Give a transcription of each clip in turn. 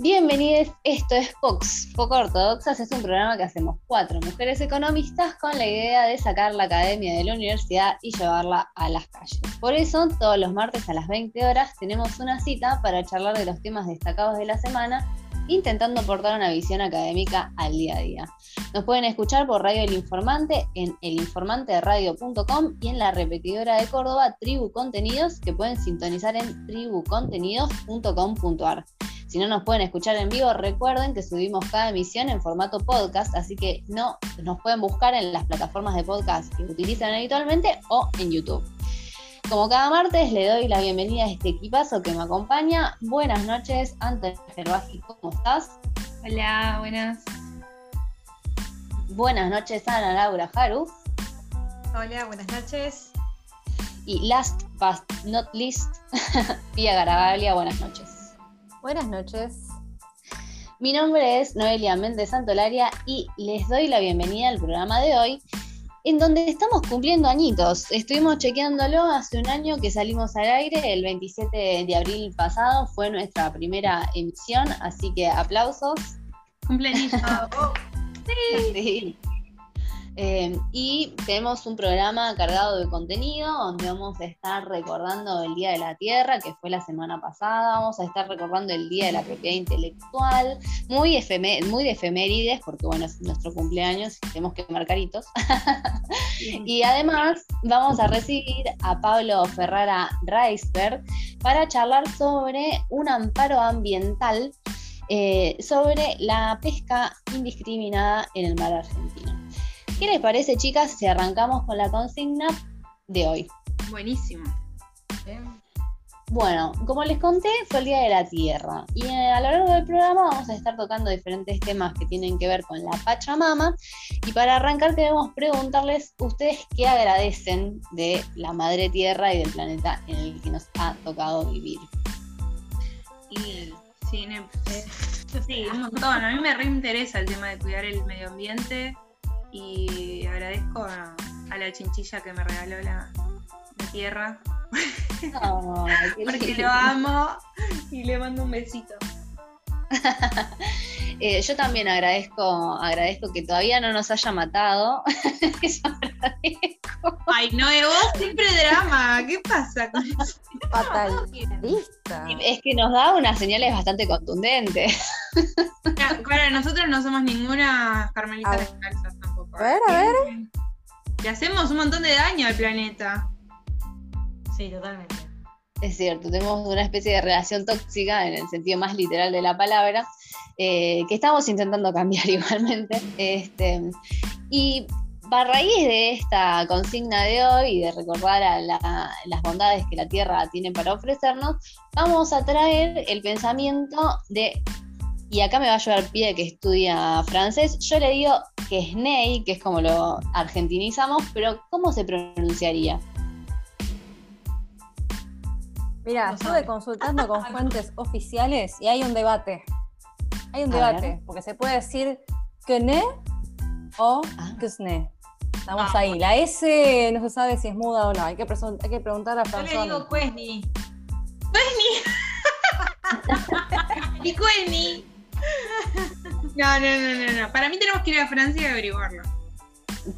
Bienvenidos, esto es Fox, Poco Ortodoxas, es un programa que hacemos cuatro mujeres economistas con la idea de sacar la academia de la universidad y llevarla a las calles. Por eso, todos los martes a las 20 horas tenemos una cita para charlar de los temas destacados de la semana, intentando aportar una visión académica al día a día. Nos pueden escuchar por Radio El Informante en elinformanteradio.com y en la repetidora de Córdoba Tribu Contenidos que pueden sintonizar en tribucontenidos.com.ar. Si no nos pueden escuchar en vivo, recuerden que subimos cada emisión en formato podcast, así que no nos pueden buscar en las plataformas de podcast que utilizan habitualmente o en YouTube. Como cada martes, le doy la bienvenida a este equipazo que me acompaña. Buenas noches, Antonio Gerbaji, ¿cómo estás? Hola, buenas. Buenas noches, Ana Laura Haru. Hola, buenas noches. Y last but not least, Pia Garabaglia, buenas noches. Buenas noches. Mi nombre es Noelia Méndez Santolaria y les doy la bienvenida al programa de hoy, en donde estamos cumpliendo añitos. Estuvimos chequeándolo hace un año que salimos al aire, el 27 de abril pasado fue nuestra primera emisión, así que aplausos. Cumpleaños. sí. sí. Eh, y tenemos un programa cargado de contenido donde vamos a estar recordando el Día de la Tierra, que fue la semana pasada, vamos a estar recordando el Día de la Propiedad Intelectual, muy, muy de efemérides, porque bueno, es nuestro cumpleaños y tenemos que marcar hitos. y además vamos a recibir a Pablo Ferrara Reisberg para charlar sobre un amparo ambiental eh, sobre la pesca indiscriminada en el mar argentino. ¿Qué les parece, chicas, si arrancamos con la consigna de hoy? Buenísimo. Bueno, como les conté, fue el Día de la Tierra y eh, a lo largo del programa vamos a estar tocando diferentes temas que tienen que ver con la Pachamama y para arrancar queremos preguntarles ustedes qué agradecen de la Madre Tierra y del planeta en el que nos ha tocado vivir. Y sí, sí un montón. A mí me reinteresa el tema de cuidar el medio ambiente y agradezco a, la chinchilla que me regaló la, tierra. Porque lo amo y le mando un besito. Eh, yo también agradezco, agradezco que todavía no nos haya matado. Ay, no, vos siempre drama. ¿Qué pasa con eso? Fatalista. Es que nos da unas señales bastante contundentes. Claro, nosotros no somos ninguna carmelita descalza a ver, a ver. Le hacemos un montón de daño al planeta. Sí, totalmente. Es cierto, tenemos una especie de relación tóxica en el sentido más literal de la palabra, eh, que estamos intentando cambiar igualmente. Este, y a raíz de esta consigna de hoy y de recordar a las bondades que la Tierra tiene para ofrecernos, vamos a traer el pensamiento de y acá me va a ayudar Pie que estudia francés. Yo le digo que es Ney, que es como lo argentinizamos, pero ¿cómo se pronunciaría? Mira, estuve consultando con fuentes oficiales y hay un debate. Hay un debate, porque se puede decir que ne o ah. que ne. Estamos ah, ahí. La S no se sabe si es muda o no. Hay que, hay que preguntar a François. Yo le digo Cuesni. ¡Cuesni! y Cuesni. No, no, no, no, Para mí tenemos que ir a Francia y averiguarlo.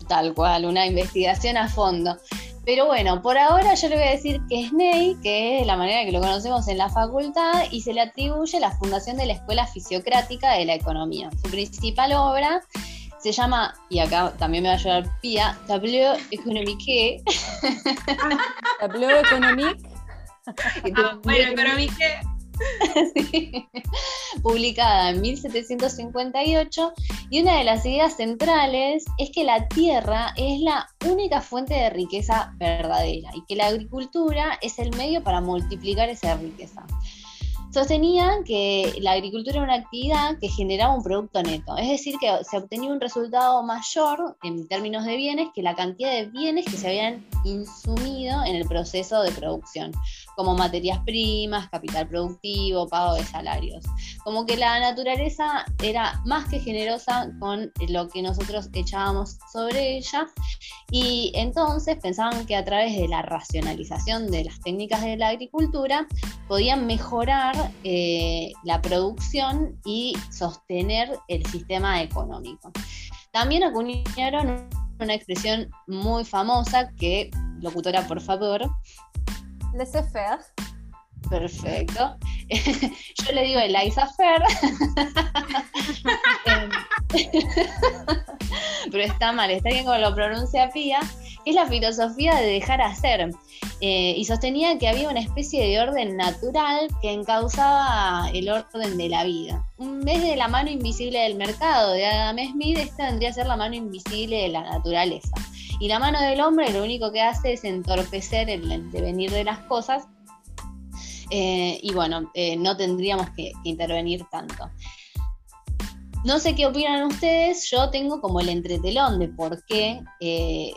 Tal cual, una investigación a fondo. Pero bueno, por ahora yo le voy a decir que es Ney, que es la manera que lo conocemos en la facultad, y se le atribuye la fundación de la Escuela Fisiocrática de la Economía. Su principal obra se llama, y acá también me va a ayudar Pia, Tableau Économique. Tableau Économique. Ah, bueno, Économique publicada en 1758, y una de las ideas centrales es que la tierra es la única fuente de riqueza verdadera y que la agricultura es el medio para multiplicar esa riqueza. Sostenían que la agricultura era una actividad que generaba un producto neto, es decir, que se obtenía un resultado mayor en términos de bienes que la cantidad de bienes que se habían insumido en el proceso de producción, como materias primas, capital productivo, pago de salarios. Como que la naturaleza era más que generosa con lo que nosotros echábamos sobre ella y entonces pensaban que a través de la racionalización de las técnicas de la agricultura podían mejorar eh, la producción y sostener el sistema económico. También acuñaron una expresión muy famosa que, locutora, por favor. Laissez-faire. Perfecto. Yo le digo Eliza Fer. Pero está mal, está bien como lo pronuncia Pía. Es la filosofía de dejar hacer. Eh, y sostenía que había una especie de orden natural que encauzaba el orden de la vida. En vez de la mano invisible del mercado de Adam Smith, esta vendría a ser la mano invisible de la naturaleza. Y la mano del hombre lo único que hace es entorpecer el devenir de las cosas eh, y bueno, eh, no tendríamos que, intervenir tanto. No sé qué opinan ustedes, yo tengo como el entretelón de por qué eh,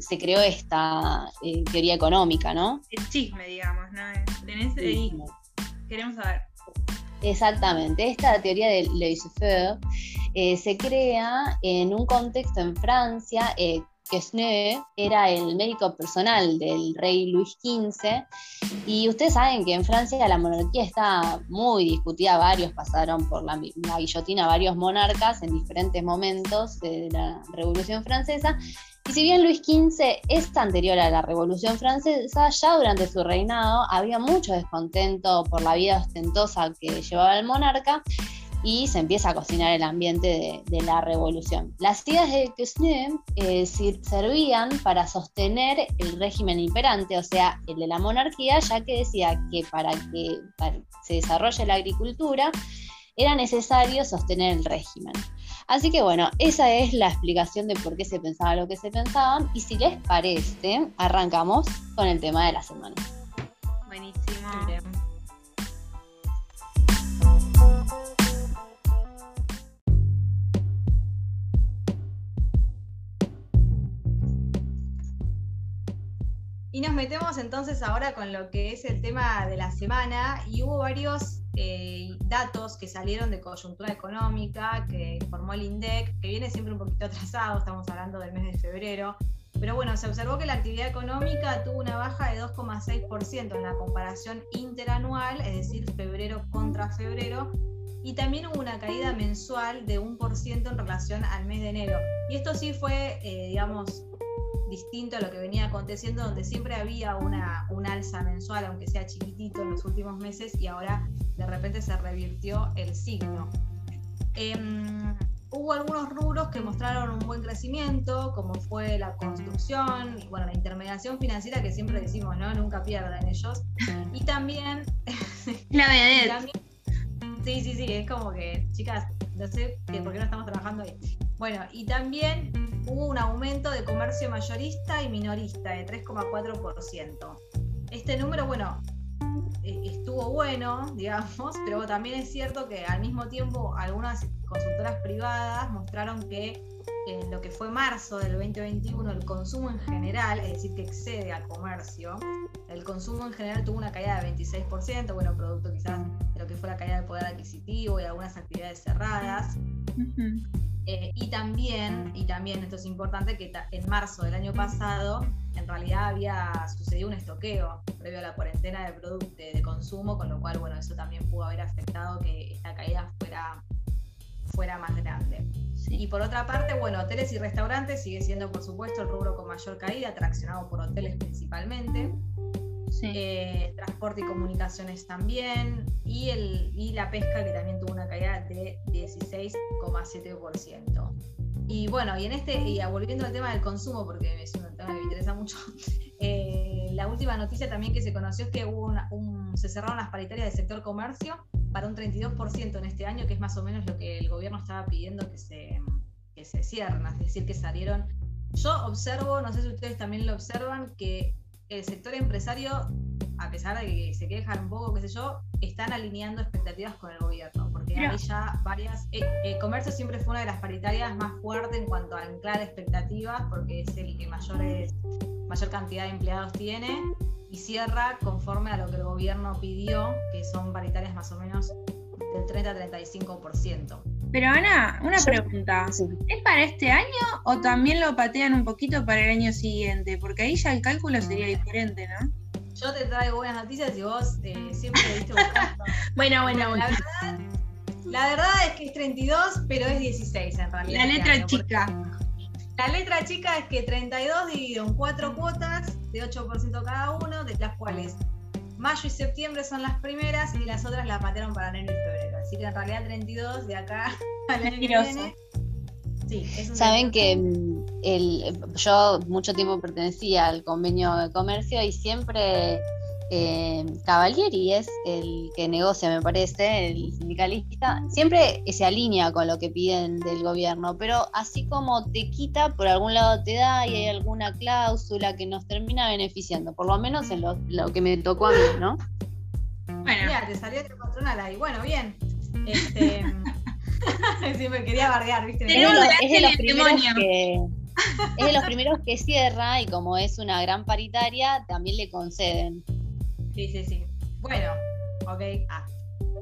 se, creó esta teoría económica, ¿no? El chisme, digamos, ¿no? Tenés, queremos saber. Exactamente, esta teoría de laissez-faire se crea en un contexto en Francia Quesnay era el médico personal del rey Luis XV y ustedes saben que en Francia la monarquía está muy discutida, varios pasaron por la, guillotina, varios monarcas en diferentes momentos de la Revolución Francesa y si bien Luis XV es anterior a la Revolución Francesa, ya durante su reinado había mucho descontento por la vida ostentosa que llevaba el monarca y se empieza a cocinar el ambiente de, la revolución. Las ideas de Kusney eh, servían para sostener el régimen imperante, o sea, el de la monarquía, ya que decía que para que se desarrolle la agricultura era necesario sostener el régimen. Así que bueno, esa es la explicación de por qué se pensaba lo que se pensaba. Y si les parece, arrancamos con el tema de la semana. Buenísimo. Y nos metemos entonces ahora con lo que es el tema de la semana y hubo varios eh, datos que salieron de coyuntura económica que formó el INDEC, que viene siempre un poquito atrasado, estamos hablando del mes de febrero, pero bueno, se observó que la actividad económica tuvo una baja de 2,6% en la comparación interanual, es decir, febrero contra febrero, y también hubo una caída mensual de 1% en relación al mes de enero. Y esto sí fue, eh, digamos, distinto a lo que venía aconteciendo, donde siempre había una, un alza mensual, aunque sea chiquitito en los últimos meses, y ahora de repente se revirtió el signo. Em, hubo algunos rubros que mostraron un buen crecimiento, como fue la construcción, y bueno, la intermediación financiera que siempre decimos, ¿no? Nunca pierdan ellos. Y también... La vedette. sí, sí, sí, es como que, chicas, no sé por qué no estamos trabajando ahí. Bueno, y también hubo un aumento de comercio mayorista y minorista de 3,4%. Este número, bueno, estuvo bueno, digamos, pero también es cierto que al mismo tiempo algunas consultoras privadas mostraron que en lo que fue marzo del 2021 el consumo en general, es decir, que excede al comercio, el consumo en general tuvo una caída de 26%, bueno, producto quizás de lo que fue la caída del poder adquisitivo y algunas actividades cerradas. Eh, y también, y también esto es importante, que en marzo del año pasado en realidad había sucedido un estoqueo previo a la cuarentena de productos de, consumo, con lo cual, bueno, eso también pudo haber afectado que esta caída fuera, fuera más grande. Y por otra parte, bueno, hoteles y restaurantes sigue siendo, por supuesto, el rubro con mayor caída, traccionado por hoteles principalmente. Eh, transporte y comunicaciones también, y, el, y la pesca que también tuvo una caída de 16,7%. Y bueno, y en este, y volviendo al tema del consumo, porque es un tema que me interesa mucho, eh, la última noticia también que se conoció es que hubo se cerraron las paritarias del sector comercio para un 32% en este año, que es más o menos lo que el gobierno estaba pidiendo que se, que se cierren, es decir, que salieron. Yo observo, no sé si ustedes también lo observan, que el sector empresario, a pesar de que se quejan un poco, qué sé yo, están alineando expectativas con el gobierno, porque hay ya varias... El, eh, eh, comercio siempre fue una de las paritarias más fuertes en cuanto a anclar expectativas, porque es el que mayor, mayor cantidad de empleados tiene, y cierra conforme a lo que el gobierno pidió, que son paritarias más o menos del 30 a 35%. Pero Ana, una pregunta. ¿Es para este año o también lo patean un poquito para el año siguiente? Porque ahí ya el cálculo sería diferente, ¿no? yo te traigo buenas noticias y vos eh, siempre diste buscando. bueno, bueno, bueno. La verdad, la verdad es que es 32, pero es 16 en realidad. La este letra año, chica. La letra chica es que 32 dividido en cuatro cuotas de 8% cada uno, de las cuales mayo y septiembre son las primeras y las otras las patearon para enero y febrero. Así que en realidad 32 de acá al año que Mentiroso. viene. Sí, es un Saben que mm, el, yo mucho tiempo pertenecía al convenio de comercio y siempre eh, Cavalieri es el que negocia, me parece, el sindicalista, siempre se alinea con lo que piden del gobierno, pero así como te quita, por algún lado te da y hay alguna cláusula que nos termina beneficiando, por lo menos en lo, lo que me tocó a mí, ¿no? Bueno, Mira, te salió este patronal ahí. Bueno, bien. Este, sí, me quería bardear, ¿viste? Es de, los, es de el los primeros demonio. que es de los primeros que cierra y como es una gran paritaria, también le conceden. Sí, sí, sí. Bueno, ok. Ah.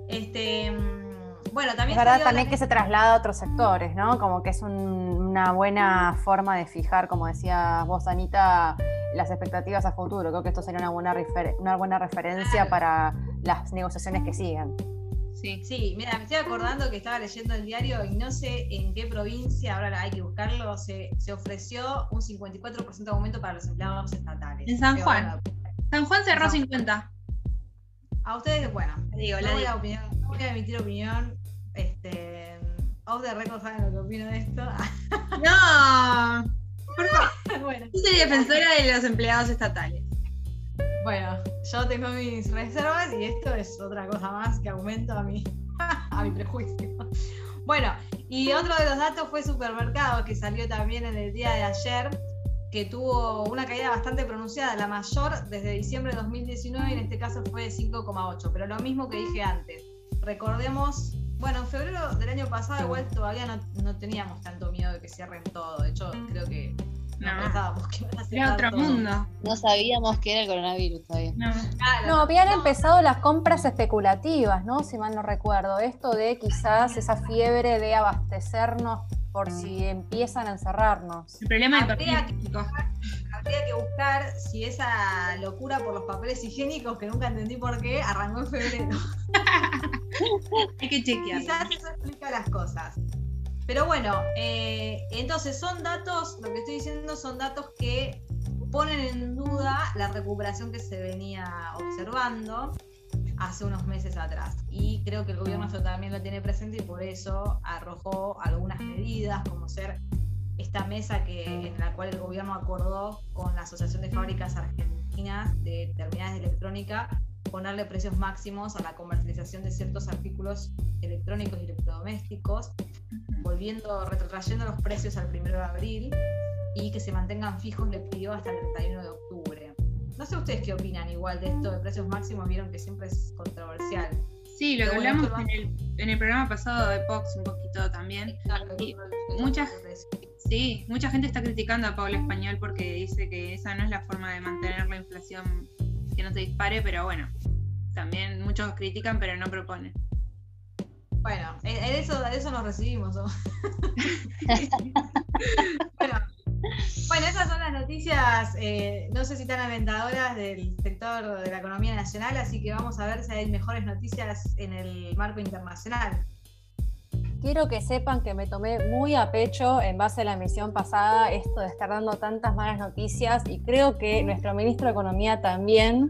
Este, mm, bueno, también Es verdad también la- que se traslada a otros sectores, ¿no? Como que es un- una buena forma de fijar, como decía vos, Anita, las expectativas a futuro. Creo que esto sería una buena, refer- una buena referencia Claro. para las negociaciones que siguen. sí. Sí, mira, me estoy acordando que estaba leyendo el diario y no sé en qué provincia, ahora hay que buscarlo, se, se ofreció un 54% de aumento para los empleados estatales. En San Juan. bueno, San Juan cerró No. 50. a ustedes, bueno, digo, no la voy, digo. a opinar- no voy a emitir opinión. Este, off the record saben lo que opino de esto. No. bueno, Yo soy defensora de los empleados estatales. bueno, yo tengo mis reservas y esto es otra cosa más que aumento a mi, a mi prejuicio. Bueno, y otro de los datos fue supermercados, que salió también en el día de ayer, que tuvo una caída bastante pronunciada, la mayor desde diciembre de 2019 y en este caso fue de 5,8, pero lo mismo que dije antes. Recordemos, bueno, en febrero del año pasado igual todavía no, no teníamos tanto miedo de que cierren todo, de hecho creo que no, No. pensábamos que iban a Era otro todo. mundo. No sabíamos que era el coronavirus todavía. No. Claro. No, habían empezado las compras especulativas, ¿no? Si mal no recuerdo. Esto de quizás esa fiebre de abastecernos por si empiezan a encerrarnos. El problema del Habría papel higiénico. Habría que buscar si esa locura por los papeles higiénicos, que nunca entendí por qué, arrancó en febrero. Hay que chequear. Quizás eso explica las cosas. Pero bueno, eh, entonces son datos, lo que estoy diciendo son datos que ponen en duda la recuperación que se venía observando hace unos meses atrás. Y creo que el gobierno eso también lo tiene presente y por eso arrojó algunas medidas, como ser esta mesa que, en la cual el gobierno acordó con la Asociación de Fábricas Argentinas de Terminales de Electrónica ponerle precios máximos a la comercialización de ciertos artículos electrónicos y electrodomésticos, volviendo, retrotrayendo los precios al 1 de abril y que se mantengan fijos, le pidió hasta el 31 de octubre. No sé ustedes qué opinan igual de esto de precios máximos, vieron que siempre es controversial. Sí, lo que bueno, hablamos en el, en el programa pasado de Pox un poquito también. Y Sí, mucha gente está criticando a Pablo Español porque dice que esa no es la forma de mantener la inflación que no se dispare, pero bueno, también muchos critican pero no proponen. Bueno, en, en eso, de eso nos recibimos. ¿no? bueno, bueno, esas son las noticias, eh, no sé si tan alentadoras del sector de la economía nacional, así que vamos a ver si hay mejores noticias en el marco internacional. Quiero que sepan que me tomé muy a pecho en base a la emisión pasada esto de estar dando tantas malas noticias y creo que nuestro ministro de Economía también.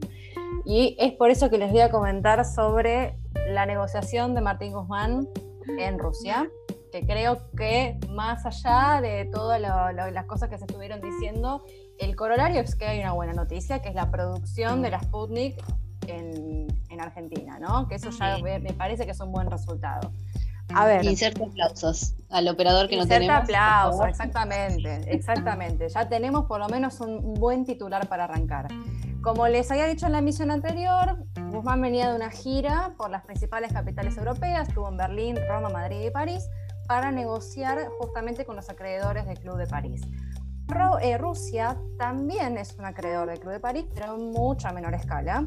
Y es por eso que les voy a comentar sobre la negociación de Martín Guzmán en Rusia, que creo que más allá de todas las cosas que se estuvieron diciendo, el corolario es que hay una buena noticia, que es la producción de la Sputnik en, en Argentina, ¿no? Que eso ya Sí. me, me parece que es un buen resultado. A ver. Inserta aplausos al operador que no Inserta tenemos. por aplauso, favor. exactamente, exactamente. Ya tenemos por lo menos un buen titular para arrancar. Como les había dicho en la emisión anterior, Guzmán venía de una gira por las principales capitales europeas, estuvo en Berlín, Roma, Madrid y París, para negociar justamente con los acreedores del Club de París. Eh, Rusia también es un acreedor del Club de París, pero en mucha menor escala.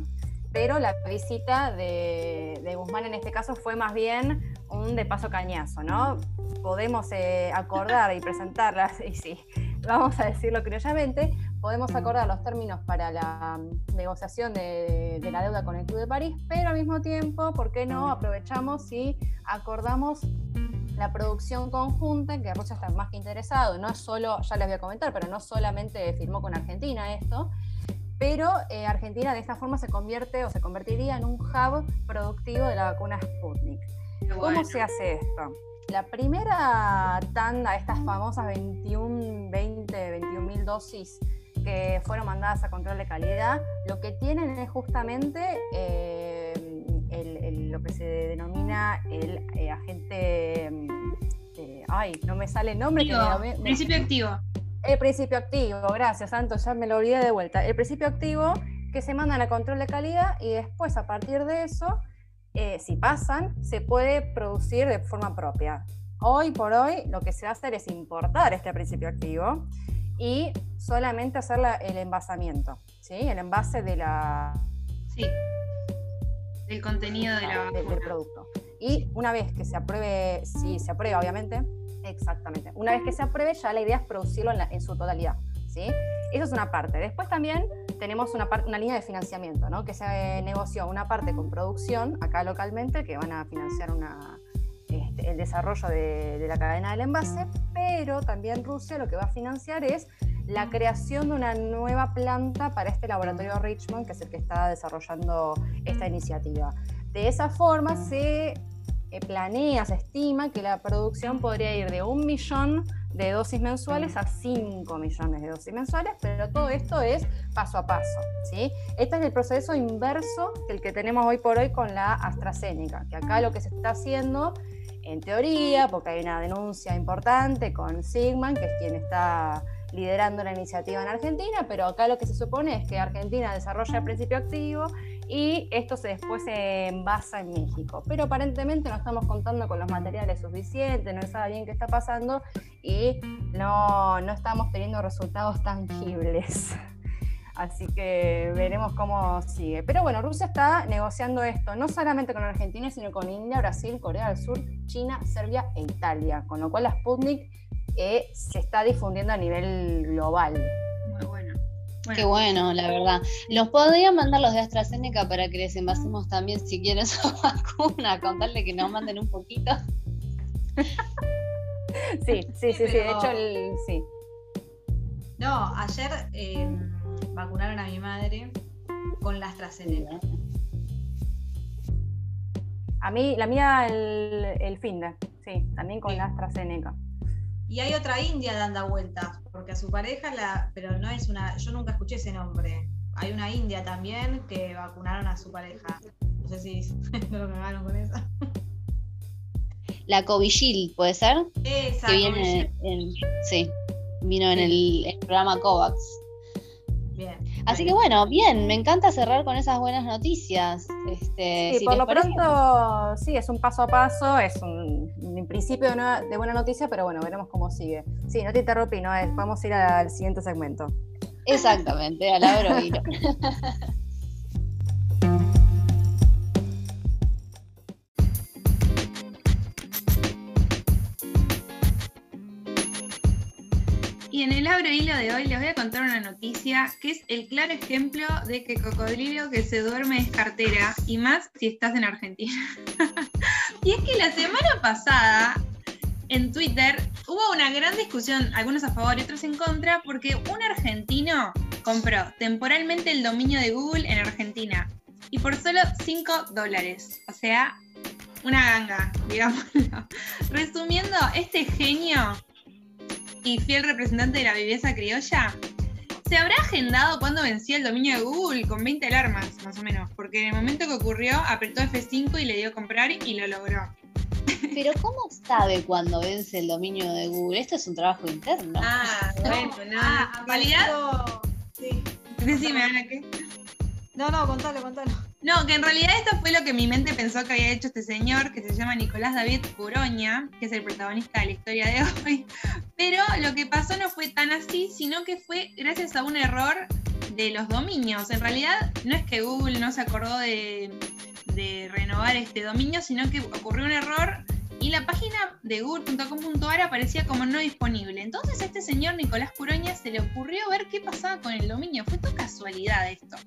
Pero la visita de, de Guzmán en este caso fue más bien un de paso cañazo, ¿no? Podemos eh, acordar y presentarlas, y sí, vamos a decirlo criollamente, podemos acordar los términos para la mm, negociación de, la deuda con el Club de París, pero al mismo tiempo, ¿por qué no aprovechamos y acordamos la producción conjunta, que Rusia está más que interesado, no es solo, ya les voy a comentar, pero no solamente firmó con Argentina esto, pero eh, Argentina de esta forma se convierte o se convertiría en un hub productivo de la vacuna Sputnik. ¿Cómo se hace esto? La primera tanda, estas famosas 21, 20, 21 mil dosis que fueron mandadas a control de calidad, lo que tienen es justamente eh, lo que se denomina el eh, agente. ay, no me sale el nombre. principio activo. El principio activo, gracias, Santos, ya me lo olvidé de vuelta. El principio activo que se mandan a control de calidad y después, a partir de eso, eh, si pasan, se puede producir de forma propia. Hoy por hoy, lo que se va a hacer es importar este principio activo y solamente hacer el envasamiento, ¿sí? El envase de la. Sí. Del contenido de la... del producto. Y una vez que se apruebe, si se aprueba, obviamente, Exactamente. Una vez que se apruebe, ya la idea es producirlo en, su totalidad. ¿sí? Eso es una parte. Después también tenemos una, una línea de financiamiento, ¿no? que se negoció una parte con producción acá localmente, que van a financiar una, este, el desarrollo de, la cadena del envase, pero también Rusia lo que va a financiar es la creación de una nueva planta para este laboratorio Richmond, que es el que está desarrollando esta iniciativa. De esa forma se planea, se estima que la producción podría ir de un millón de dosis mensuales a 5 millones de dosis mensuales, pero todo esto es paso a paso. ¿sí? Este es el proceso inverso del que tenemos hoy por hoy con la AstraZeneca, que acá lo que se está haciendo, en teoría, porque hay una denuncia importante con Sigman, que es quien está liderando la iniciativa en Argentina, pero acá lo que se supone es que Argentina desarrolla el principio activo y esto se después se envasa en México. Pero aparentemente no estamos contando con los materiales suficientes, no sabe bien qué está pasando y no, no estamos teniendo resultados tangibles. Así que veremos cómo sigue. Pero bueno, Rusia está negociando esto, no solamente con Argentina, sino con India, Brasil, Corea del Sur, China, Serbia e Italia. Con lo cual la Sputnik eh, se está difundiendo a nivel global. Muy bueno. Qué bueno, la verdad. Los podrían mandar los de AstraZeneca para que les envasemos también si quieren su vacuna, contarle que nos manden un poquito. sí, sí, sí, sí, de hecho, sí. No, ayer em, vacunaron a mi madre con la AstraZeneca. A mí, la mía el, el fin de, sí, también con la AstraZeneca. Y hay otra india dando vueltas, porque a su pareja, la, pero no es una, yo nunca escuché ese nombre. Hay una india también que vacunaron a su pareja. No sé si no lo cagaron con eso. La Covishield, ¿puede ser? Esa, que viene en, sí, vino en el, programa COVAX. Así que bueno, bien, me encanta cerrar con esas buenas noticias. Este, sí, por lo pronto, sí, es un paso a paso, es un, principio de, buena noticia, pero bueno, veremos cómo sigue. Sí, no te interrumpí, no es, podemos ir al siguiente segmento. Exactamente, a la hilo. abro hilo de hoy les voy a contar una noticia que es el claro ejemplo de que cocodrilo que se duerme es cartera, y más si estás en Argentina. y es que la semana pasada en Twitter hubo una gran discusión, algunos a favor y otros en contra, porque un argentino compró temporalmente el dominio de Google en Argentina y por solo 5 dólares. O sea, una ganga, digámoslo. Resumiendo, este genio y fiel representante de la viveza criolla, se habrá agendado cuando vencía el dominio de Google con 20 alarmas, más o menos, porque en el momento que ocurrió apretó F5 y le dio a comprar y lo logró. Pero ¿cómo sabe cuándo vence el dominio de Google? Esto es un trabajo interno. Ah, bueno, no. Ah, en realidad. Sí. Decime, Ana, ¿qué? No, no, contalo, contalo. No, que en realidad esto fue lo que mi mente pensó que había hecho este señor, que se llama Nicolás David Curoña, que es el protagonista de la historia de hoy. Pero lo que pasó no fue tan así, sino que fue gracias a un error de los dominios. En realidad, no es que Google no se acordó de, renovar este dominio, sino que ocurrió un error y la página de google.com.ar aparecía como no disponible. Entonces a este señor Nicolás Curoña se le ocurrió ver qué pasaba con el dominio. Fue toda casualidad esto.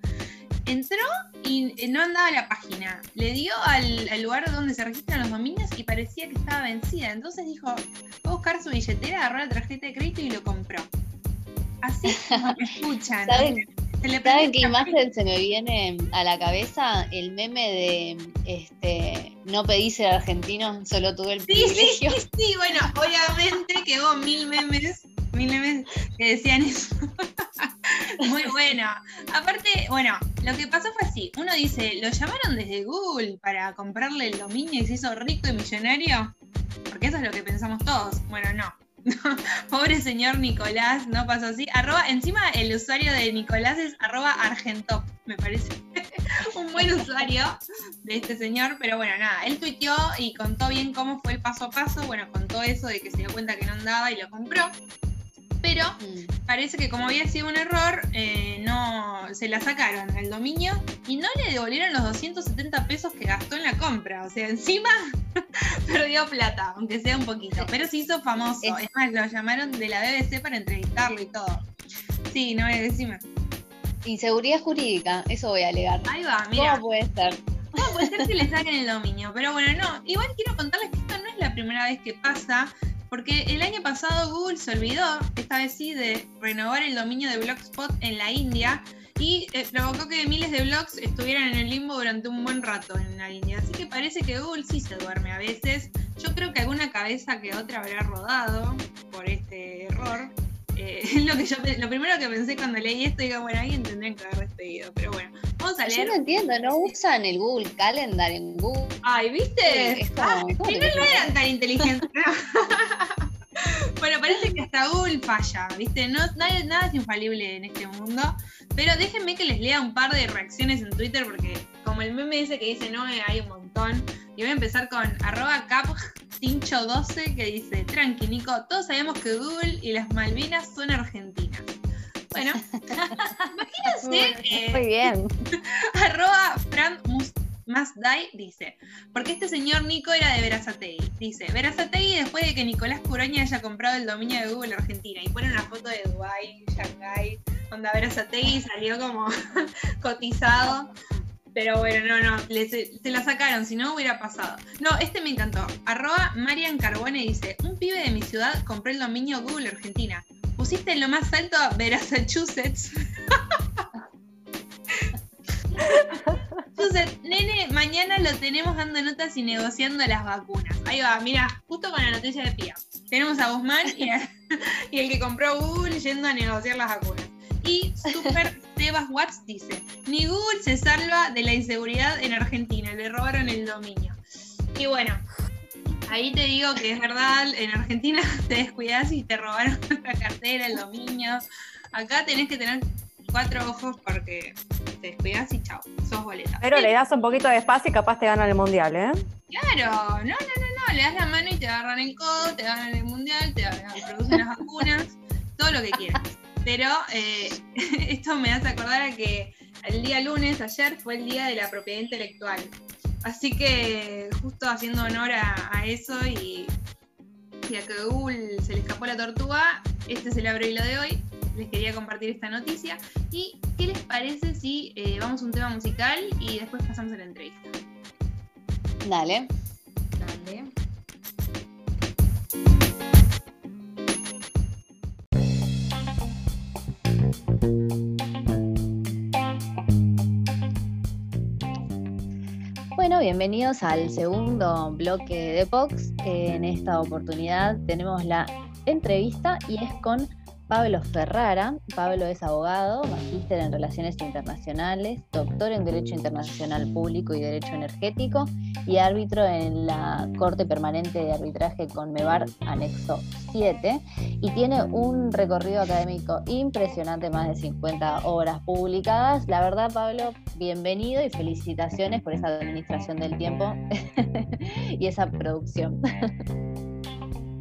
Entró y no andaba la página. Le dio al, lugar donde se registran los dominios y parecía que estaba vencida. Entonces dijo, voy a buscar su billetera, agarró la tarjeta de crédito y lo compró. Así como escuchan. ¿Saben qué imagen se me viene a la cabeza? El meme de este no pedí ser argentino, solo tuve el privilegio. Sí, sí, sí, bueno, obviamente que hubo mil memes, mil memes que decían eso. Muy bueno. Aparte, bueno, lo que pasó fue así. Uno dice, lo llamaron desde Google para comprarle el dominio y se hizo rico y millonario. Porque eso es lo que pensamos todos. Bueno, no. Pobre señor Nicolás, no pasó así. Arroba, encima el usuario de Nicolás es arroba argentop, me parece un buen usuario de este señor, pero bueno, nada, él tuiteó y contó bien cómo fue el paso a paso, bueno, contó eso de que se dio cuenta que no andaba y lo compró pero mm. parece que como había sido un error, eh, no se la sacaron al dominio y no le devolvieron los 270 pesos que gastó en la compra. O sea, encima perdió plata, aunque sea un poquito. Pero se hizo famoso. Es, más, lo llamaron de la BBC para entrevistarlo y todo. Sí, no decime. Inseguridad jurídica, eso voy a alegar. Ahí va, mira. ¿Cómo puede ser? ¿Cómo puede ser que le saquen el dominio? Pero bueno, no. Igual quiero contarles que esta no es la primera vez que pasa. Porque el año pasado Google se olvidó, esta vez sí, de renovar el dominio de Blogspot en la India y eh, provocó que miles de blogs estuvieran en el limbo durante un buen rato en la India. Así que parece que Google sí se duerme a veces. Yo creo que alguna cabeza que otra habrá rodado por este error. Eh, lo, que yo, lo primero que pensé cuando leí esto, digo, bueno, alguien tendría que haber despedido, pero bueno, vamos a leer. Yo no entiendo, no usan el Google Calendar en Google. Ay, ¿viste? Es como, ah, no, no eran tan inteligentes. bueno, parece que hasta Google falla, ¿viste? No, nada, nada es infalible en este mundo. Pero déjenme que les lea un par de reacciones en Twitter porque como el meme dice que dice no, hay un montón. Y voy a empezar con arroba captincho12 que dice, tranqui Nico, todos sabemos que Google y las Malvinas son argentinas. Bueno, imagínense. Muy bien. arroba Fran Masdai dice, porque este señor Nico era de Verazategui. Dice, Verazategui después de que Nicolás Curoña haya comprado el dominio de Google Argentina y pone una foto de Dubai, Shanghai, donde Verazategui salió como cotizado. Pero bueno, no, no, se la sacaron, si no hubiera pasado. No, este me encantó. Arroba Marian Carbone dice, un pibe de mi ciudad compró el dominio Google Argentina. Pusiste en lo más alto a Massachusetts. Entonces, nene, mañana lo tenemos dando notas y negociando las vacunas. Ahí va, mira, justo con la noticia de Pía. Tenemos a Guzmán y, y el que compró Google yendo a negociar las vacunas. Y Super Tebas Watts dice, ni Google se salva de la inseguridad en Argentina, le robaron el dominio. Y bueno, ahí te digo que es verdad, en Argentina te descuidas y te robaron la cartera, el dominio. Acá tenés que tener cuatro ojos porque te descuidas y chao, sos boleta. Pero le das un poquito de espacio y capaz te ganan el mundial, ¿eh? Claro, no, no, no, no, le das la mano y te agarran el codo, te ganan el mundial, te producen las vacunas, todo lo que quieras. Pero eh, esto me hace acordar a que el día lunes, ayer, fue el día de la propiedad intelectual. Así que justo haciendo honor a, eso y, y, a que Google se le escapó la tortuga, este es el abro hilo de hoy les quería compartir esta noticia. ¿Y qué les parece si eh, vamos a un tema musical y después pasamos a la entrevista? Dale. Dale. Bueno, bienvenidos al segundo bloque de Vox. En esta oportunidad tenemos la entrevista y es con Pablo Ferrara. Pablo es abogado, magíster en Relaciones Internacionales, doctor en Derecho Internacional Público y Derecho Energético y árbitro en la Corte Permanente de Arbitraje con MEBAR Anexo 7 y tiene un recorrido académico impresionante, más de 50 obras publicadas. La verdad, Pablo, bienvenido y felicitaciones por esa administración del tiempo y esa producción.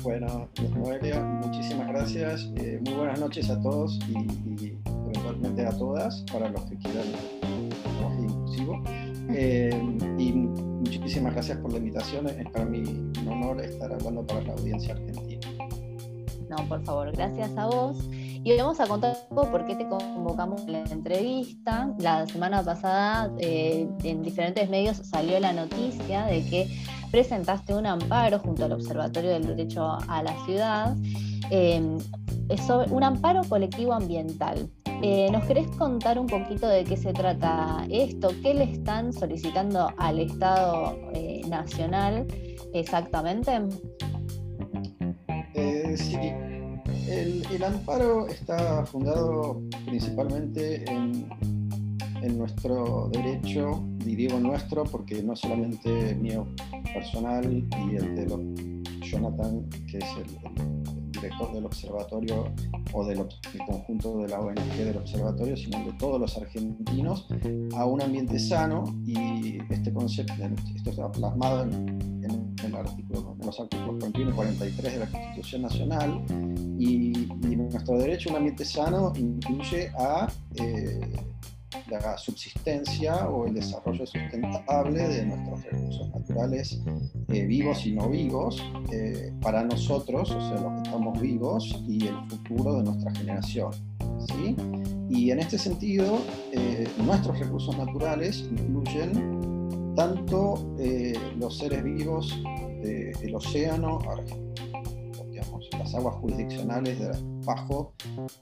Bueno, Noelia, muchísimas gracias. Eh, muy buenas noches a todos y, eventualmente a todas, para los que quieran lenguaje inclusivo. Eh, y muchísimas gracias por la invitación. Es para mí un honor estar hablando para la audiencia argentina. No, por favor, gracias a vos. Y vamos a contar un poco por qué te convocamos en la entrevista. La semana pasada eh, en diferentes medios salió la noticia de que presentaste un amparo junto al Observatorio del Derecho a la Ciudad. Eh, es un amparo colectivo ambiental. Eh, ¿Nos querés contar un poquito de qué se trata esto? ¿Qué le están solicitando al Estado Nacional exactamente? sí, el, amparo está fundado principalmente en, nuestro derecho, y digo nuestro porque no solamente mío personal y el de Jonathan, que es el, director del observatorio o del conjunto de la ONG del observatorio, sino de todos los argentinos, a un ambiente sano y este concepto, esto está plasmado en, el artículo, en los artículos 41 y 43 de la Constitución Nacional y, nuestro derecho a un ambiente sano incluye a eh, la subsistencia o el desarrollo sustentable de nuestros recursos naturales eh, vivos y no vivos eh, para nosotros, o sea, los que estamos vivos y el futuro de nuestra generación. ¿sí? Y en este sentido, nuestros recursos naturales incluyen tanto los seres vivos del océano, las aguas jurisdiccionales bajo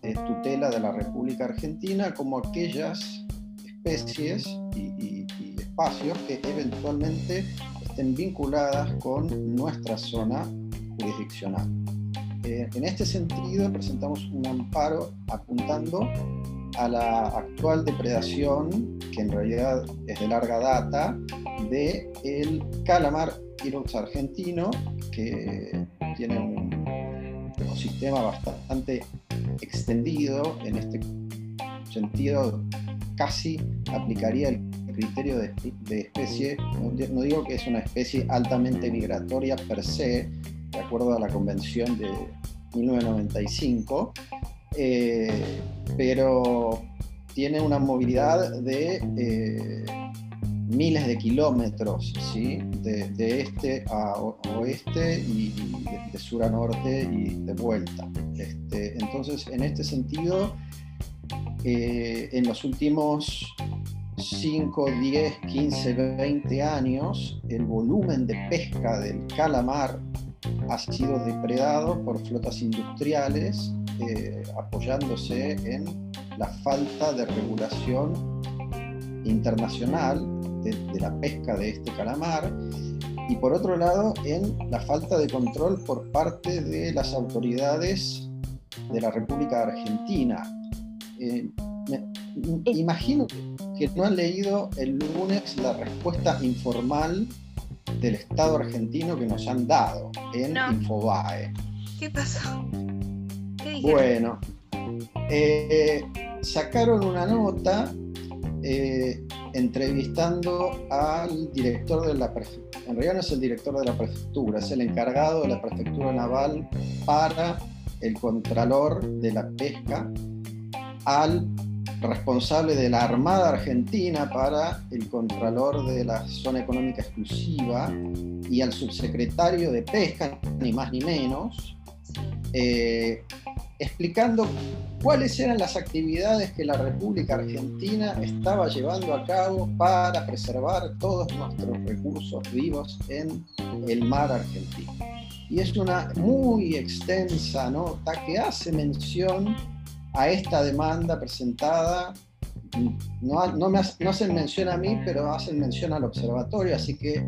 eh, tutela de la República Argentina, como aquellas especies y, espacios que eventualmente estén vinculadas con nuestra zona jurisdiccional. Eh, en este sentido, presentamos un amparo apuntando a la actual depredación, que en realidad es de larga data, de calamar irox argentino, que tiene un ecosistema bastante extendido, en este sentido casi aplicaría el criterio de, especie, no, digo que es una especie altamente migratoria per se, de acuerdo a la convención de 1995, eh, pero tiene una movilidad de eh, miles de kilómetros, ¿sí? de, este a oeste y de, sur a norte y de vuelta. Este, entonces, en este sentido, eh, en los últimos 5, 10, 15, 20 años, el volumen de pesca del calamar ha sido depredado por flotas industriales, eh, apoyándose en la falta de regulación internacional de, la pesca de este calamar y por otro lado en la falta de control por parte de las autoridades de la República Argentina. Eh, imagino que no han leído el lunes la respuesta informal del Estado argentino que nos han dado en Infobae. ¿Qué pasó? bueno, eh, sacaron una nota eh, entrevistando al director de la prefectura. En realidad no es el director de la prefectura, es el encargado de la prefectura naval para el contralor de la pesca, al responsable de la Armada Argentina para el contralor de la zona económica exclusiva y al subsecretario de pesca, ni más ni menos, eh, explicando cuáles eran las actividades que la República Argentina estaba llevando a cabo para preservar todos nuestros recursos vivos en el mar argentino. Y es una muy extensa nota que hace mención a esta demanda presentada. No, no, me no hacen mención a mí, pero hacen mención al observatorio, así que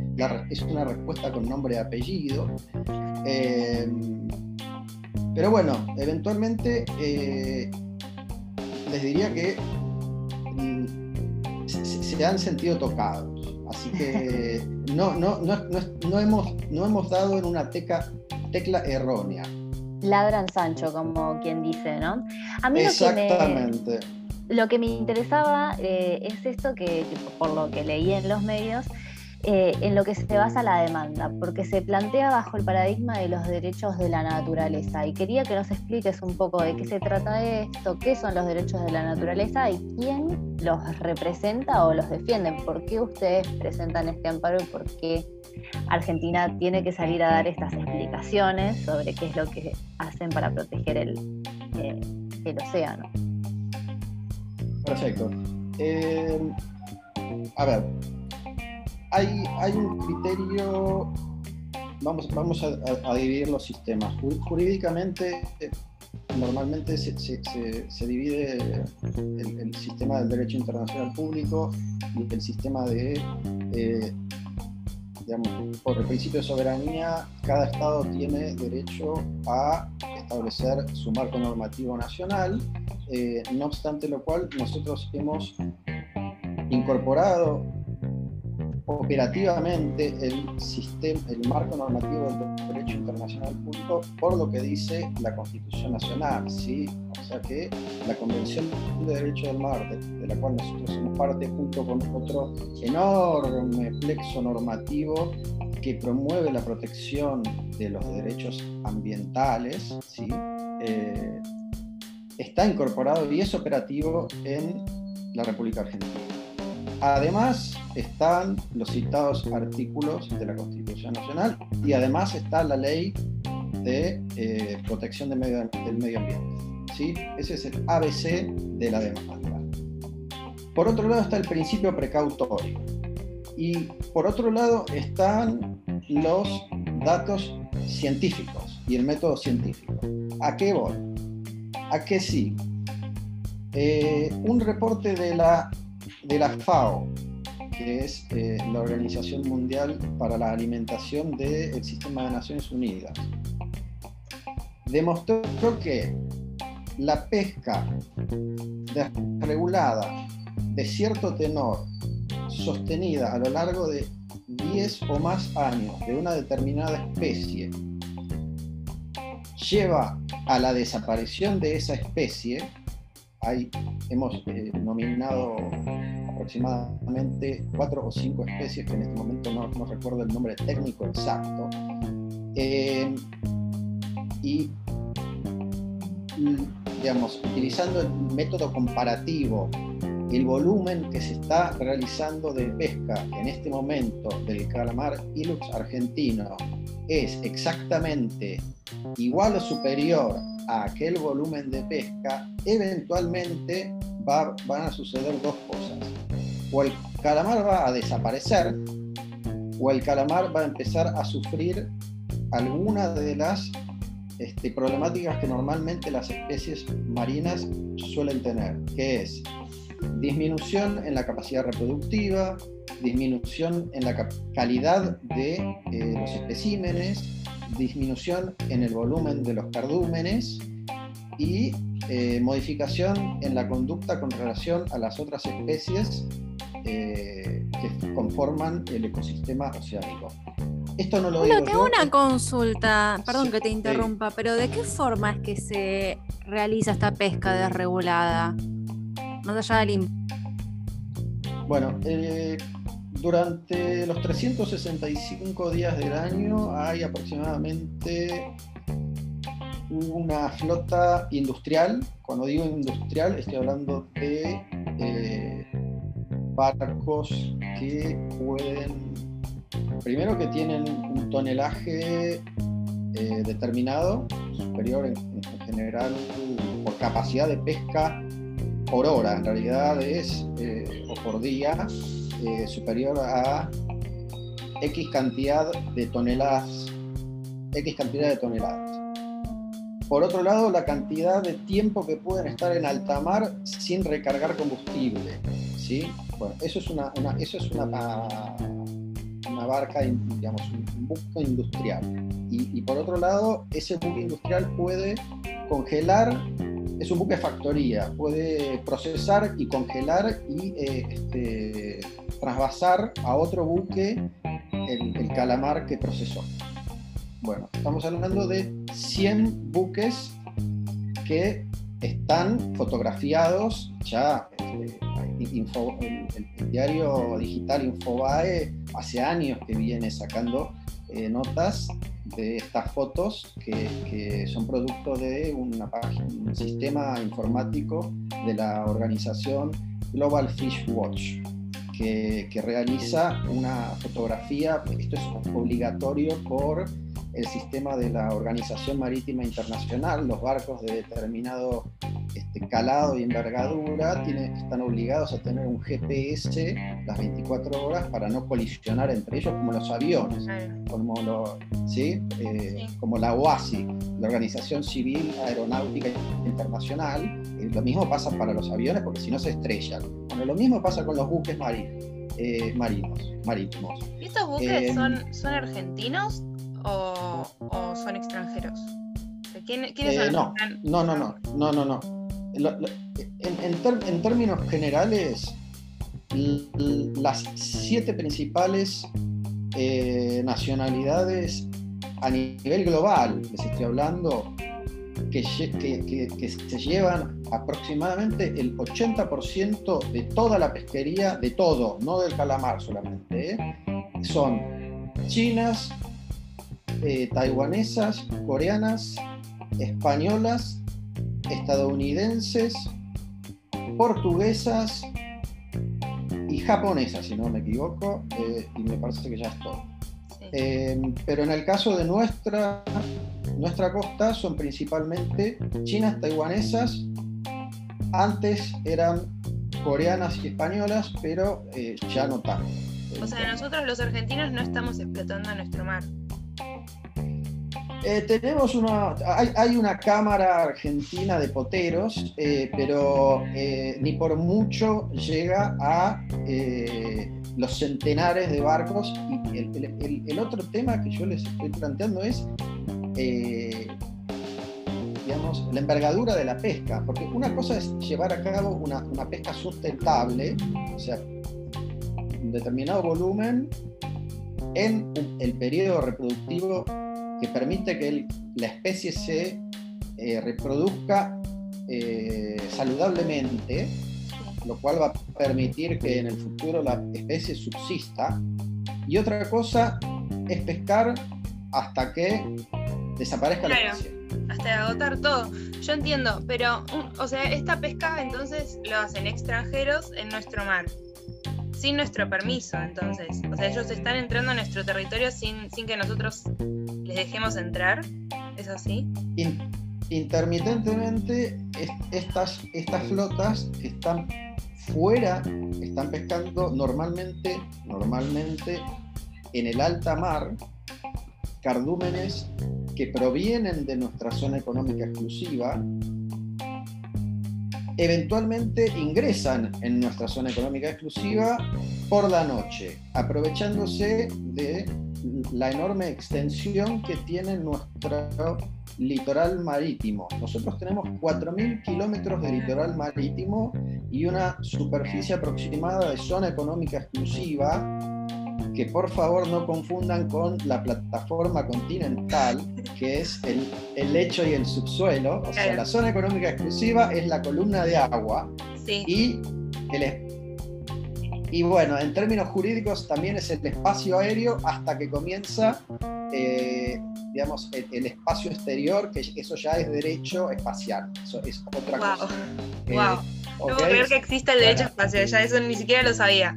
es una respuesta con nombre y apellido. Eh, pero bueno, eventualmente eh, les diría que mm, se, han sentido tocados. Así que no, no, no, hemos, no hemos dado en una tecla errónea. Ladran Sancho, como quien dice, ¿no? A mí Exactamente. Lo que me, interesaba eh, es esto que, por lo que leí en los medios, eh, en lo que se basa la demanda, porque se plantea bajo el paradigma de los derechos de la naturaleza. Y quería que nos expliques un poco de qué se trata esto, qué son los derechos de la naturaleza y quién los representa o los defiende, por qué ustedes presentan este amparo y por qué Argentina tiene que salir a dar estas explicaciones sobre qué es lo que hacen para proteger el, eh, el océano. Perfecto. Eh, a ver, hay, un criterio, vamos, vamos a, dividir los sistemas. Jurídicamente, normalmente se, divide el, sistema del derecho internacional público y el sistema de, eh, digamos, por el principio de soberanía, cada Estado tiene derecho a establecer su marco normativo nacional, eh, no obstante lo cual nosotros hemos incorporado operativamente el sistema, el marco normativo del derecho internacional público por lo que dice la Constitución Nacional, ¿sí? O sea que la Convención de Derecho del Mar, de, la cual nosotros somos parte, junto con otro enorme plexo normativo que promueve la protección de los derechos ambientales, ¿sí? Eh, está incorporado y es operativo en la República Argentina. Además están los citados artículos de la Constitución Nacional y además está la ley de eh, protección del medio, ambiente. ¿sí? Ese es el ABC de la demanda. Por otro lado está el principio precautorio y por otro lado están los datos científicos y el método científico. ¿A qué voy? A que sí. Eh, un reporte de la de la FAO, que es eh, la Organización Mundial para la Alimentación del Sistema de Naciones Unidas, demostró que la pesca desregulada de cierto tenor, sostenida a lo largo de 10 o más años de una determinada especie, lleva a la desaparición de esa especie, hemos eh, nominado aproximadamente cuatro o cinco especies, que en este momento no, recuerdo el nombre técnico exacto. Eh, y, digamos, utilizando el método comparativo, el volumen que se está realizando de pesca en este momento del calamar Ilux argentino es exactamente igual o superior a aquel volumen de pesca, eventualmente van a suceder dos cosas. O el calamar va a desaparecer, o el calamar va a empezar a sufrir alguna de las este, problemáticas que normalmente las especies marinas suelen tener, que es disminución en la capacidad reproductiva, disminución en la calidad de eh, los especímenes, disminución en el volumen de los cardúmenes y eh, modificación en la conducta con relación a las otras especies eh, que conforman el ecosistema oceánico. Esto no lo bueno, tengo una consulta, perdón que te interrumpa, pero ¿de qué forma es que se realiza esta pesca desregulada? Más allá del Bueno, eh, durante los 365 días del año hay aproximadamente una flota industrial. Cuando digo industrial, estoy hablando de eh, barcos que pueden, primero que tienen un tonelaje eh, determinado, superior en, general por capacidad de pesca por hora, en realidad es, eh, o por día, superior a X cantidad de toneladas, X cantidad de toneladas. Por otro lado, la cantidad de tiempo que pueden estar en alta mar sin recargar combustible. ¿sí? Bueno, eso es una, eso es una barca, digamos, un buque industrial. Y, por otro lado, ese buque industrial puede congelar, es un buque factoría, puede procesar y congelar y eh, este, trasvasar a otro buque el calamar que procesó. Bueno, estamos hablando de 100 buques que están fotografiados ya. Este, el, diario digital Infobae hace años que viene sacando eh, notas de estas fotos que, son producto de una página, un sistema informático de la organización Global Fish Watch, que, que realiza una fotografía, esto es obligatorio por el sistema de la Organización Marítima Internacional, los barcos de determinado este, calado y envergadura están obligados a tener un GPS las 24 horas para no colisionar entre ellos como los aviones, como, eh, como la OASI, la Organización Civil Aeronáutica Internacional. Eh, lo mismo pasa para los aviones porque si no se estrellan. Bueno, lo mismo pasa con los buques marinos. Eh, marinos, marítimos. ¿Y estos buques son, son argentinos o, son extranjeros? ¿Quiénes son? No, no, no, no, no, no, no. En, términos generales, las siete principales eh, nacionalidades a nivel global, les estoy hablando, que, se llevan aproximadamente el 80% de toda la pesquería, de todo, no del calamar solamente, ¿eh? son chinas, eh, taiwanesas, coreanas, españolas, estadounidenses, portuguesas y japonesas, si no me equivoco, eh, y me parece que ya es todo. Em, pero en el caso de nuestra, nuestra costa son principalmente chinas, taiwanesas, antes eran coreanas y españolas, pero eh, ya no tanto. O sea, nosotros los argentinos no estamos explotando nuestro mar. Eh, tenemos una, hay, una cámara argentina de poteros, eh, pero eh, ni por mucho llega a los centenares de barcos. Y el, otro tema que yo les estoy planteando es, digamos, la envergadura de la pesca, porque una cosa es llevar a cabo una, una pesca sustentable, o sea, un determinado volumen en el periodo reproductivo que permite que la especie se eh, reproduzca eh, saludablemente, lo cual va a permitir que en el futuro la especie subsista. Y otra cosa es pescar hasta que desaparezca la especie. Hasta agotar todo. Yo entiendo, pero, o sea, esta pesca entonces lo hacen extranjeros en nuestro mar sin nuestro permiso, entonces. O sea, ellos están entrando a nuestro territorio sin, sin que nosotros les dejemos entrar. ¿Es así? intermitentemente, estas, estas flotas están fuera, están pescando normalmente, normalmente en el alta mar cardúmenes que provienen de nuestra zona económica exclusiva eventualmente ingresan en nuestra zona económica exclusiva por la noche, aprovechándose de la enorme extensión que tiene nuestro litoral marítimo. Nosotros tenemos 4.000 kilómetros de litoral marítimo y una superficie aproximada de zona económica exclusiva que por favor no confundan con la plataforma continental, que es el, el lecho y el subsuelo. O sea, la zona económica exclusiva es la columna de agua. Y, el, y bueno, en términos jurídicos también es el espacio aéreo hasta que comienza, eh, digamos, el, espacio exterior, que eso ya es derecho espacial. Eso es otra cosa. Wow. Eh, no puedo creer que exista el derecho espacial, ya eso ni siquiera lo sabía.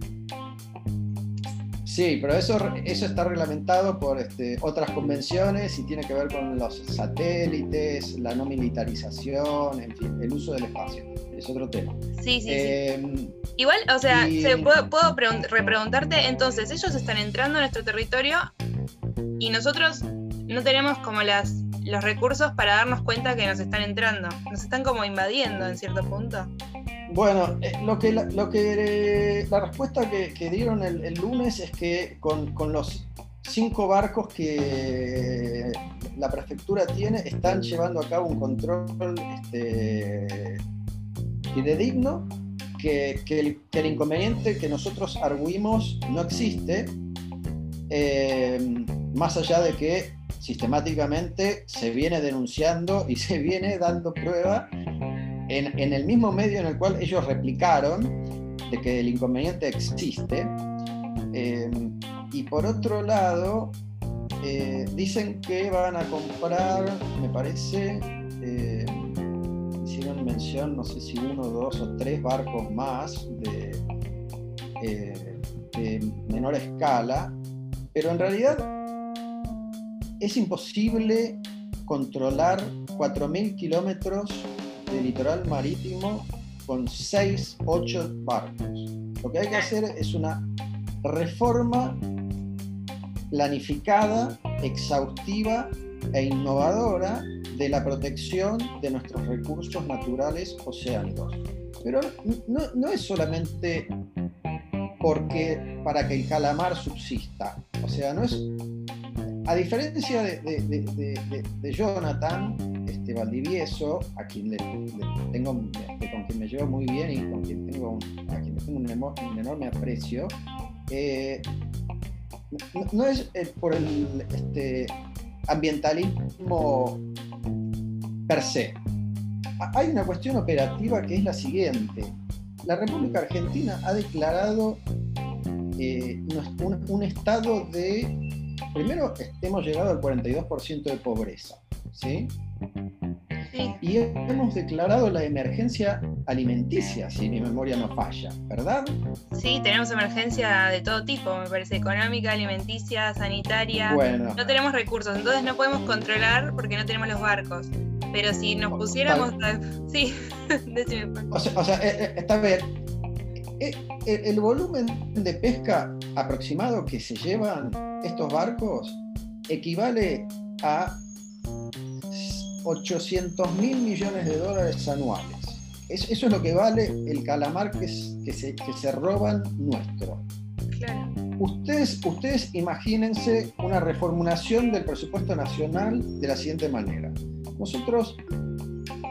Sí, pero eso, eso está reglamentado por este, otras convenciones y tiene que ver con los satélites, la no militarización, en fin, el uso del espacio. Es otro tema. Sí, sí. Em, Igual, o sea, puedo, puedo repreguntarte, entonces, ellos están entrando a nuestro territorio y nosotros no tenemos como las, los recursos para darnos cuenta que nos están entrando. Nos están como invadiendo en cierto punto. Bueno, eh, lo que, la, lo que la respuesta que, dieron el, lunes es que con, los cinco barcos que la prefectura tiene están llevando a cabo un control este, digno, que, que, el, inconveniente que nosotros arguimos no existe, eh, más allá de que sistemáticamente se viene denunciando y se viene dando prueba en, el mismo medio en el cual ellos replicaron de que el inconveniente existe. Eh, y por otro lado, eh, dicen que van a comprar, me parece, eh, hicieron mención, no sé si uno, dos o tres barcos más de, de menor escala, pero en realidad es imposible controlar 4.000 kilómetros de litoral marítimo con 6, 8 barcos. Lo que hay que hacer es una reforma planificada, exhaustiva e innovadora de la protección de nuestros recursos naturales oceánicos. Pero no, no es solamente porque para que el calamar subsista. O sea, no es. A diferencia de, Jonathan este, Valdivieso, a quien le, tengo, este, con quien me llevo muy bien y con quien tengo un, a quien tengo un, enorme aprecio, eh, no, es eh, por el este, ambientalismo per se. Hay una cuestión operativa que es la siguiente la República Argentina ha declarado eh, un, estado de, primero, hemos llegado al 42% de pobreza, ¿sí? Y hemos declarado la emergencia alimenticia, si mi memoria no falla, ¿verdad? Sí, tenemos emergencia de todo tipo, me parece, económica, alimenticia, sanitaria. Bueno. No tenemos recursos, entonces no podemos controlar porque no tenemos los barcos. Pero si nos pusiéramos Sí, decime. O sea, o sea eh, eh, está bien. Eh, el volumen de pesca aproximado que se llevan estos barcos equivale a 800 mil millones de dólares anuales. eso es lo que vale el calamar que, que, se, que se roban nuestro. Claro. Ustedes, ustedes imagínense una reformulación del presupuesto nacional de la siguiente manera. Nosotros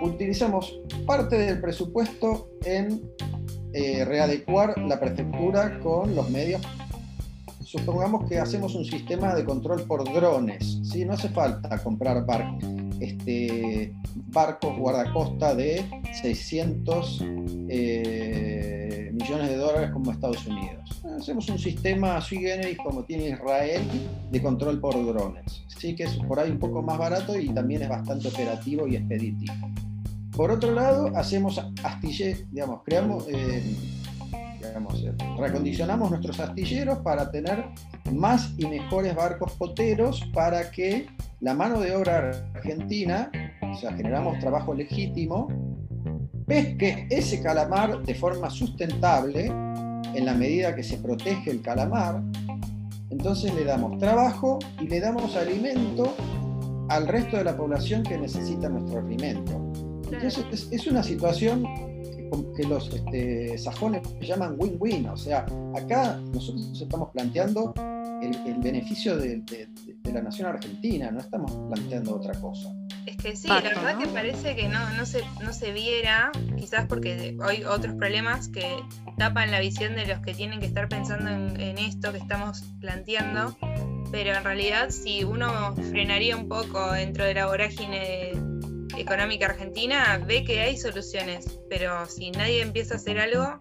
utilizamos parte del presupuesto en eh, readecuar la prefectura con los medios. Supongamos que hacemos un sistema de control por drones. ¿sí? No hace falta comprar este, barcos guardacosta de 600 eh, millones de dólares como Estados Unidos. Hacemos un sistema sui generis como tiene Israel de control por drones. Sí que es por ahí un poco más barato y también es bastante operativo y expeditivo. Por otro lado, hacemos astilleros, digamos, creamos, eh, eh, recondicionamos nuestros astilleros para tener más y mejores barcos poteros para que la mano de obra argentina, o sea, generamos trabajo legítimo, pesque ese calamar de forma sustentable en la medida que se protege el calamar. Entonces le damos trabajo y le damos alimento al resto de la población que necesita nuestro alimento. Entonces es, una situación que, los este, sajones llaman win-win, o sea, acá nosotros estamos planteando el, beneficio de, la nación argentina, no estamos planteando otra cosa. Es que sí, la verdad que parece que no, no, se, no se viera, quizás porque hay otros problemas que tapan la visión de los que tienen que estar pensando en, esto que estamos planteando, pero en realidad si uno frenaría un poco dentro de la vorágine económica argentina, ve que hay soluciones, pero si nadie empieza a hacer algo,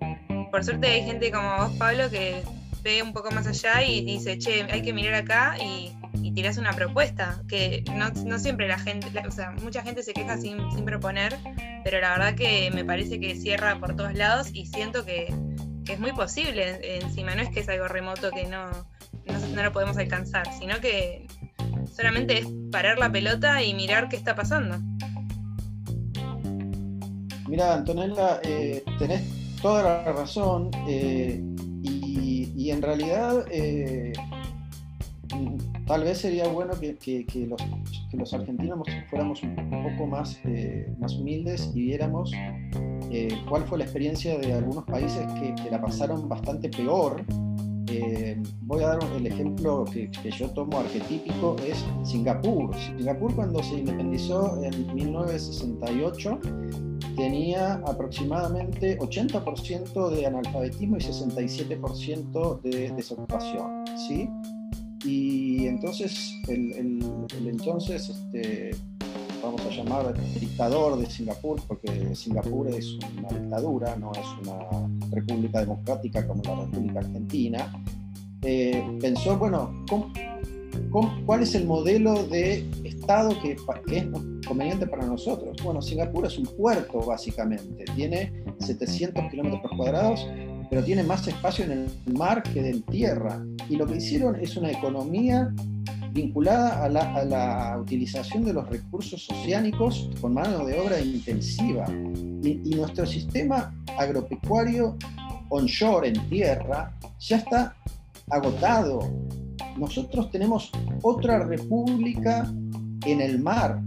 por suerte hay gente como vos, Pablo, que ve un poco más allá y dice, che, hay que mirar acá y, y tirás una propuesta, que no, siempre la gente, o sea, mucha gente se queja sin, proponer, pero la verdad que me parece que cierra por todos lados y siento que, es muy posible encima, no es que es algo remoto que no, no, lo podemos alcanzar, sino que solamente es parar la pelota y mirar qué está pasando. Mira, Antonella, eh, tenés toda la razón. Eh, y en realidad eh, tal vez sería bueno que, los, argentinos fuéramos un poco más, más humildes y viéramos cuál fue la experiencia de algunos países que, la pasaron bastante peor. Voy a dar el ejemplo que, yo tomo arquetípico, es Singapur. Singapur cuando se independizó en 1968 tenía aproximadamente 80% de analfabetismo y 67% de desocupación, Y entonces, el, entonces este, vamos a llamar dictador de Singapur, porque Singapur es una dictadura, no es una república democrática como la República Argentina, eh, pensó, bueno, cuál es el modelo de Estado que, es conveniente para nosotros? Bueno, Singapur es un puerto básicamente, tiene 700 kilómetros cuadrados, pero tiene más espacio en el mar que en tierra. Y lo que hicieron es una economía vinculada a la, utilización de los recursos oceánicos con mano de obra intensiva. Y, y, nuestro sistema agropecuario onshore, en tierra, ya está agotado. Nosotros tenemos otra república en el mar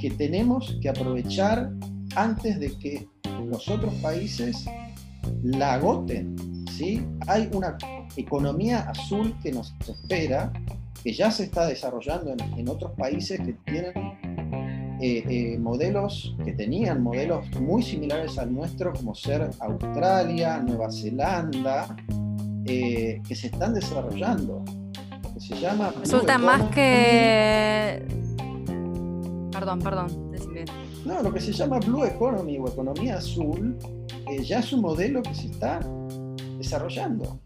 que tenemos que aprovechar antes de que los otros países la agoten. ¿sí? Hay una economía azul que nos espera, que ya se está desarrollando en, otros países que tienen eh, eh, modelos, que tenían modelos muy similares al nuestro, como ser Australia, Nueva Zelanda, eh, que se están desarrollando. Que se llama Resulta más que. Perdón, perdón. No, lo que se llama Blue Economy o economía azul ya es un modelo que se está desarrollando.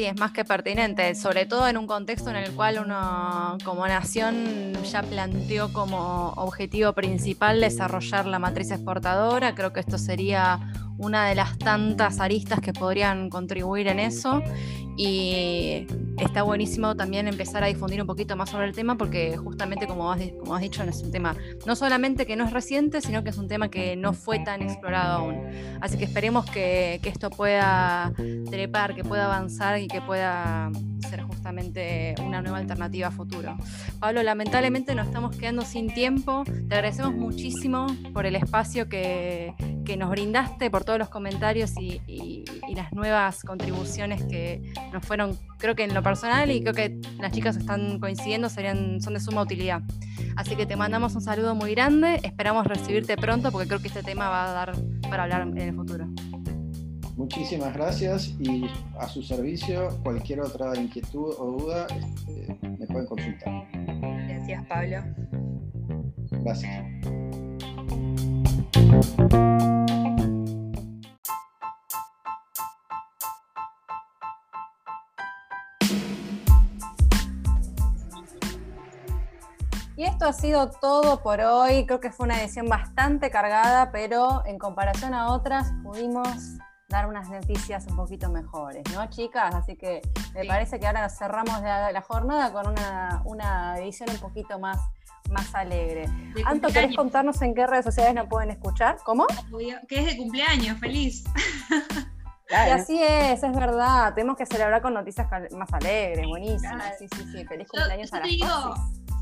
Sí, es más que pertinente, sobre todo en un contexto en el cual uno como nación ya planteó como objetivo principal desarrollar la matriz exportadora. Creo que esto sería una de las tantas aristas que podrían contribuir en eso y está buenísimo también empezar a difundir un poquito más sobre el tema porque justamente como has, como has dicho es un tema no solamente que no es reciente sino que es un tema que no fue tan explorado aún así que esperemos que, que esto pueda trepar que pueda avanzar y que pueda ser justamente una nueva alternativa a futuro. Pablo, lamentablemente nos estamos quedando sin tiempo. Te agradecemos muchísimo por el espacio que, que nos brindaste, por todos los comentarios y, y, las nuevas contribuciones que nos fueron, creo que en lo personal y creo que las chicas están coincidiendo, serían, son de suma utilidad. Así que te mandamos un saludo muy grande, esperamos recibirte pronto porque creo que este tema va a dar para hablar en el futuro. Muchísimas gracias y a su servicio, cualquier otra inquietud o duda, este, me pueden consultar. Gracias, Pablo. Gracias. Esto ha sido todo por hoy. Creo que fue una edición bastante cargada, pero en comparación a otras pudimos dar unas noticias un poquito mejores, ¿no, chicas? Así que me parece que ahora cerramos la, jornada con una, edición un poquito más, más alegre. Anto, ¿querés contarnos en qué redes sociales nos pueden escuchar? ¿Cómo? Que es de cumpleaños, feliz. Y así es, es verdad. Tenemos que celebrar con noticias más alegres, buenísimas. Sí, sí, sí. Feliz cumpleaños a las digo,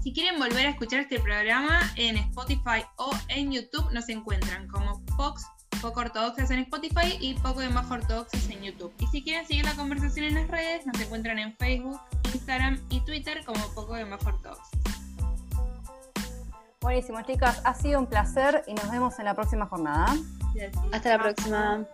Si quieren volver a escuchar este programa en Spotify o en YouTube, nos encuentran como Fox poco ortodoxas en Spotify y poco de más ortodoxas en YouTube. Y si quieren seguir la conversación en las redes, nos encuentran en Facebook, Instagram y Twitter como poco de más ortodoxas. Buenísimo, chicas. Ha sido un placer y nos vemos en la próxima jornada. Hasta la próxima.